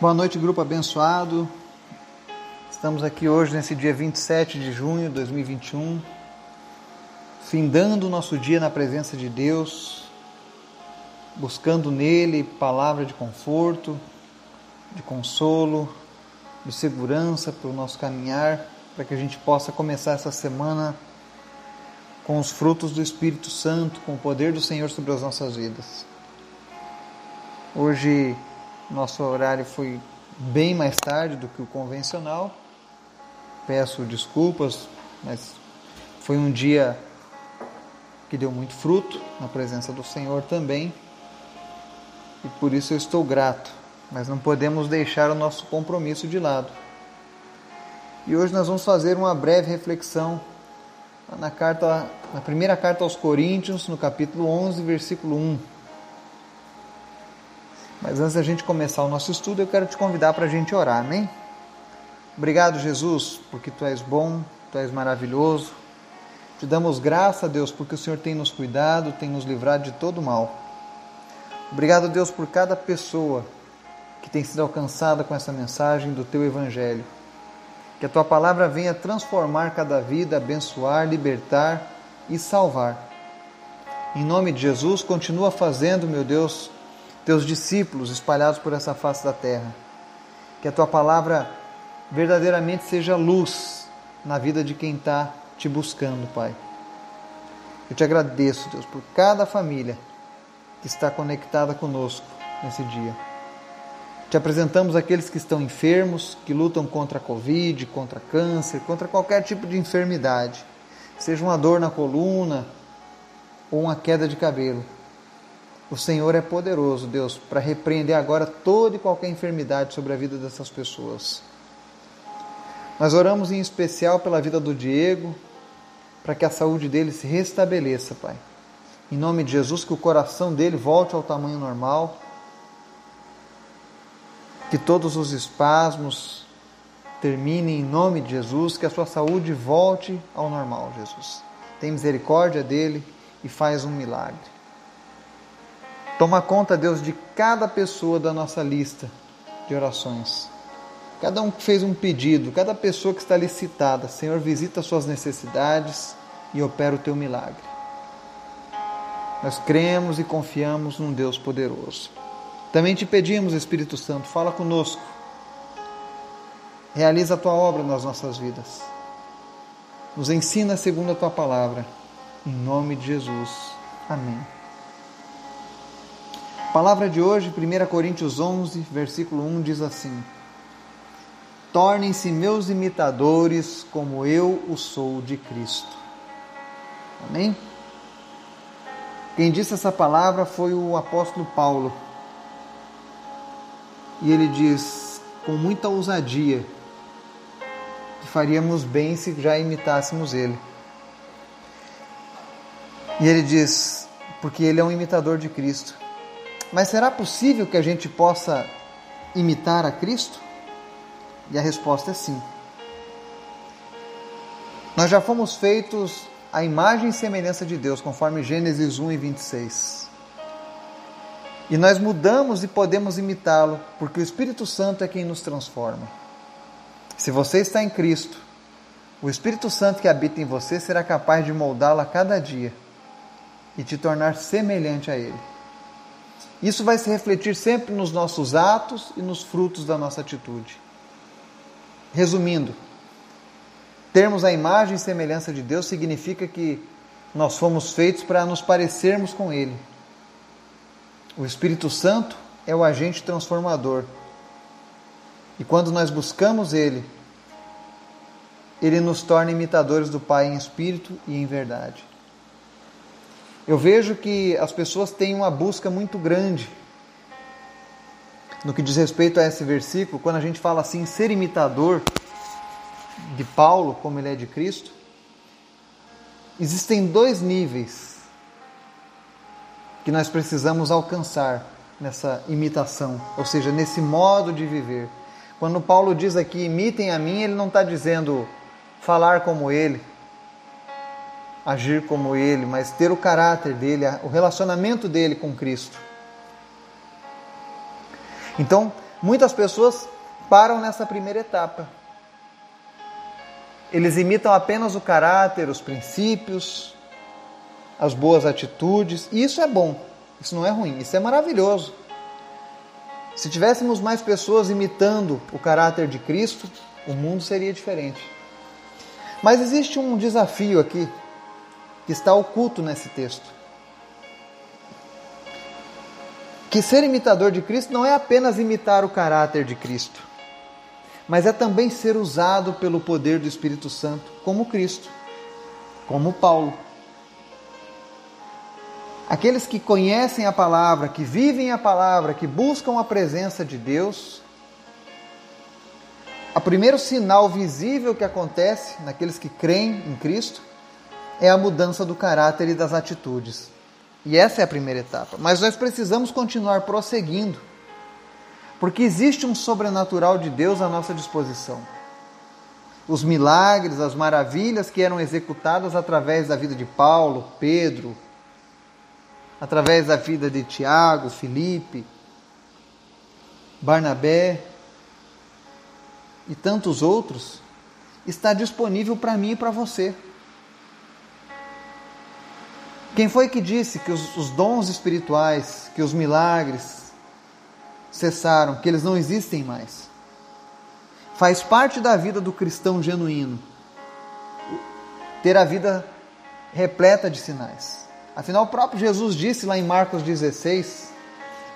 Boa noite, grupo abençoado. Estamos aqui hoje, nesse dia 27 de junho de 2021, findando o nosso dia na presença de Deus, buscando nele palavra de conforto, de consolo, de segurança para o nosso caminhar, para que a gente possa começar essa semana com os frutos do Espírito Santo, com o poder do Senhor sobre as nossas vidas. Hoje nosso horário foi bem mais tarde do que o convencional. Peço desculpas, mas foi um dia que deu muito fruto na presença do Senhor também. E por isso eu estou grato, mas não podemos deixar o nosso compromisso de lado. E hoje nós vamos fazer uma breve reflexão na carta na primeira carta aos Coríntios, no capítulo 11, versículo 1 mas antes da gente começar o nosso estudo, eu quero te convidar para a gente orar, amém? Obrigado, Jesus, porque tu és bom, tu és maravilhoso. Te damos graça, Deus, porque o Senhor tem nos cuidado, tem nos livrado de todo mal. Obrigado, Deus, por cada pessoa que tem sido alcançada com essa mensagem do teu evangelho. Que a tua palavra venha transformar cada vida, abençoar, libertar e salvar. Em nome de Jesus, continua fazendo, meu Deus, teus discípulos espalhados por essa face da terra. Que a tua palavra verdadeiramente seja luz na vida de quem está te buscando, Pai. Eu te agradeço, Deus, por cada família que está conectada conosco nesse dia. Te apresentamos aqueles que estão enfermos, que lutam contra a Covid, contra câncer, contra qualquer tipo de enfermidade, seja uma dor na coluna ou uma queda de cabelo. O Senhor é poderoso, Deus, para repreender agora toda e qualquer enfermidade sobre a vida dessas pessoas. Nós oramos em especial pela vida do Diego, para que a saúde dele se restabeleça, Pai. Em nome de Jesus, que o coração dele volte ao tamanho normal, que todos os espasmos terminem em nome de Jesus, que a sua saúde volte ao normal, Jesus. Tem misericórdia dele e faz um milagre. Toma conta, Deus, de cada pessoa da nossa lista de orações. Cada um que fez um pedido, cada pessoa que está licitada, Senhor, visita suas necessidades e opera o teu milagre. Nós cremos e confiamos num Deus poderoso. Também te pedimos, Espírito Santo, fala conosco. Realiza a tua obra nas nossas vidas. Nos ensina segundo a tua palavra. Em nome de Jesus. Amém. Palavra de hoje, 1 Coríntios 11, versículo 1 diz assim: Tornem-se meus imitadores, como eu o sou de Cristo. Amém? Quem disse essa palavra foi o apóstolo Paulo. E ele diz com muita ousadia que faríamos bem se já imitássemos ele. E ele diz, porque ele é um imitador de Cristo. Mas será possível que a gente possa imitar a Cristo? E a resposta é sim. Nós já fomos feitos à imagem e semelhança de Deus, conforme Gênesis 1 e 26. E nós mudamos e podemos imitá-lo, porque o Espírito Santo é quem nos transforma. Se você está em Cristo, o Espírito Santo que habita em você será capaz de moldá-lo a cada dia e te tornar semelhante a Ele. Isso vai se refletir sempre nos nossos atos e nos frutos da nossa atitude. Resumindo, termos a imagem e semelhança de Deus significa que nós fomos feitos para nos parecermos com Ele. O Espírito Santo é o agente transformador. E quando nós buscamos Ele, Ele nos torna imitadores do Pai em espírito e em verdade. Eu vejo que as pessoas têm uma busca muito grande no que diz respeito a esse versículo, quando a gente fala assim, ser imitador de Paulo, como ele é de Cristo, existem dois níveis que nós precisamos alcançar nessa imitação, ou seja, nesse modo de viver. Quando Paulo diz aqui, imitem a mim, ele não está dizendo falar como ele, agir como ele, mas ter o caráter dele, o relacionamento dele com Cristo. Então, Muitas pessoas param nessa primeira etapa. Eles imitam apenas o caráter, os princípios, as boas atitudes, e isso é bom, isso não é ruim, isso é maravilhoso. Se tivéssemos mais pessoas imitando o caráter de Cristo, o mundo seria diferente. Mas existe um desafio aqui que está oculto nesse texto. Que ser imitador de Cristo não é apenas imitar o caráter de Cristo, mas é também ser usado pelo poder do Espírito Santo, como Cristo, como Paulo. Aqueles que conhecem a palavra, que vivem a palavra, que buscam a presença de Deus, o primeiro sinal visível que acontece naqueles que creem em Cristo é a mudança do caráter e das atitudes. E essa é a primeira etapa. Mas nós precisamos continuar prosseguindo, porque existe um sobrenatural de Deus à nossa disposição. Os milagres, as maravilhas que eram executadas através da vida de Paulo, Pedro, através da vida de Tiago, Felipe, Barnabé e tantos outros, está disponível para mim e para você. Quem foi que disse que os, os, dons espirituais, que os milagres cessaram, que eles não existem mais? Faz parte da vida do cristão genuíno ter a vida repleta de sinais. Afinal, o próprio Jesus disse lá em Marcos 16: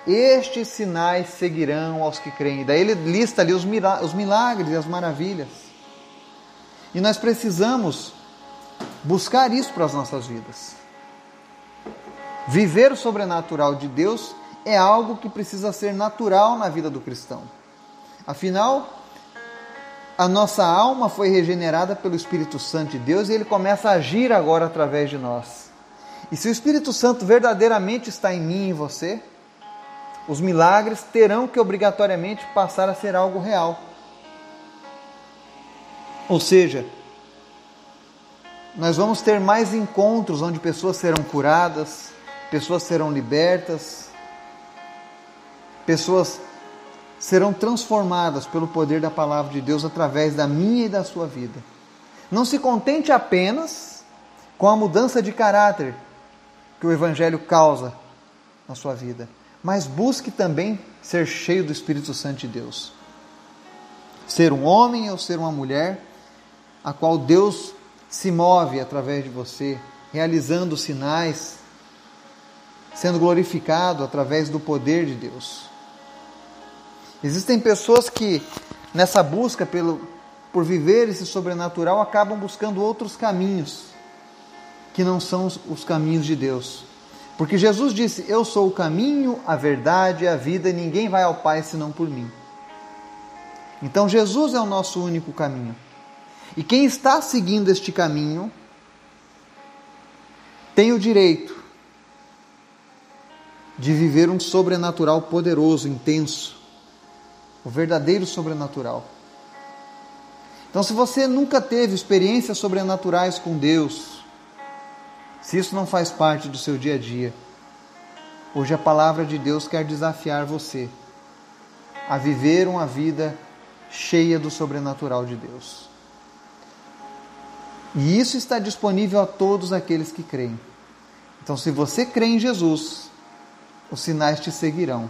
Estes sinais seguirão aos que creem. Daí ele lista ali os milagres e as maravilhas. E nós precisamos buscar isso para as nossas vidas. Viver o sobrenatural de Deus é algo que precisa ser natural na vida do cristão. Afinal, a nossa alma foi regenerada pelo Espírito Santo de Deus e ele começa a agir agora através de nós. E se o Espírito Santo verdadeiramente está em mim e em você, os milagres terão que obrigatoriamente passar a ser algo real. Ou seja, nós vamos ter mais encontros onde pessoas serão curadas, pessoas serão libertas, pessoas serão transformadas pelo poder da palavra de Deus através da minha e da sua vida. Não se contente apenas com a mudança de caráter que o Evangelho causa na sua vida, mas busque também ser cheio do Espírito Santo de Deus. Ser um homem ou ser uma mulher a qual Deus se move através de você, realizando sinais, sendo glorificado através do poder de Deus. Existem pessoas que, nessa busca pelo, por viver esse sobrenatural, acabam buscando outros caminhos que não são os caminhos de Deus. Porque Jesus disse: Eu sou o caminho, a verdade e a vida, e ninguém vai ao Pai senão por mim. Então Jesus é o nosso único caminho. E quem está seguindo este caminho tem o direito de viver um sobrenatural poderoso, intenso, o verdadeiro sobrenatural. Então, se você nunca teve experiências sobrenaturais com Deus, se isso não faz parte do seu dia a dia, hoje a palavra de Deus quer desafiar você a viver uma vida cheia do sobrenatural de Deus. E isso está disponível a todos aqueles que creem. Então, se você crê em Jesus, os sinais te seguirão.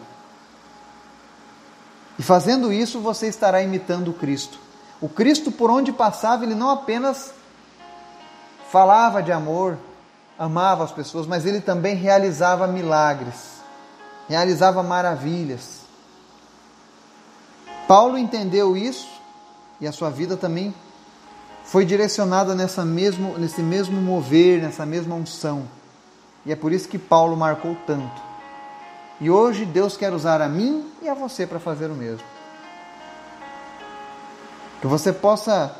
E fazendo isso, você estará imitando o Cristo. O Cristo, por onde passava, ele não apenas falava de amor, amava as pessoas, mas ele também realizava milagres, realizava maravilhas. Paulo entendeu isso e a sua vida também foi direcionada nessa mesmo, nesse mesmo mover, nessa mesma unção. E é por isso que Paulo marcou tanto. E hoje Deus quer usar a mim e a você para fazer o mesmo. Que você possa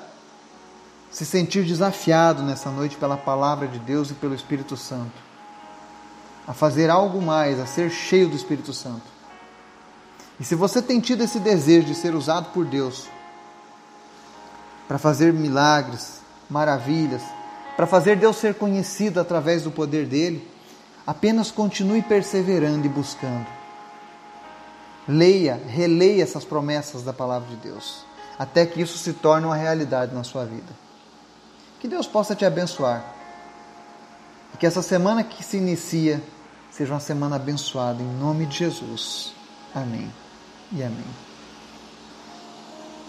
se sentir desafiado nessa noite pela palavra de Deus e pelo Espírito Santo, a fazer algo mais, a ser cheio do Espírito Santo. E se você tem tido esse desejo de ser usado por Deus para fazer milagres, maravilhas, para fazer Deus ser conhecido através do poder dele, apenas continue perseverando e buscando. Leia, releia essas promessas da palavra de Deus, até que isso se torne uma realidade na sua vida. Que Deus possa te abençoar. E que essa semana que se inicia seja uma semana abençoada em nome de Jesus. Amém e amém.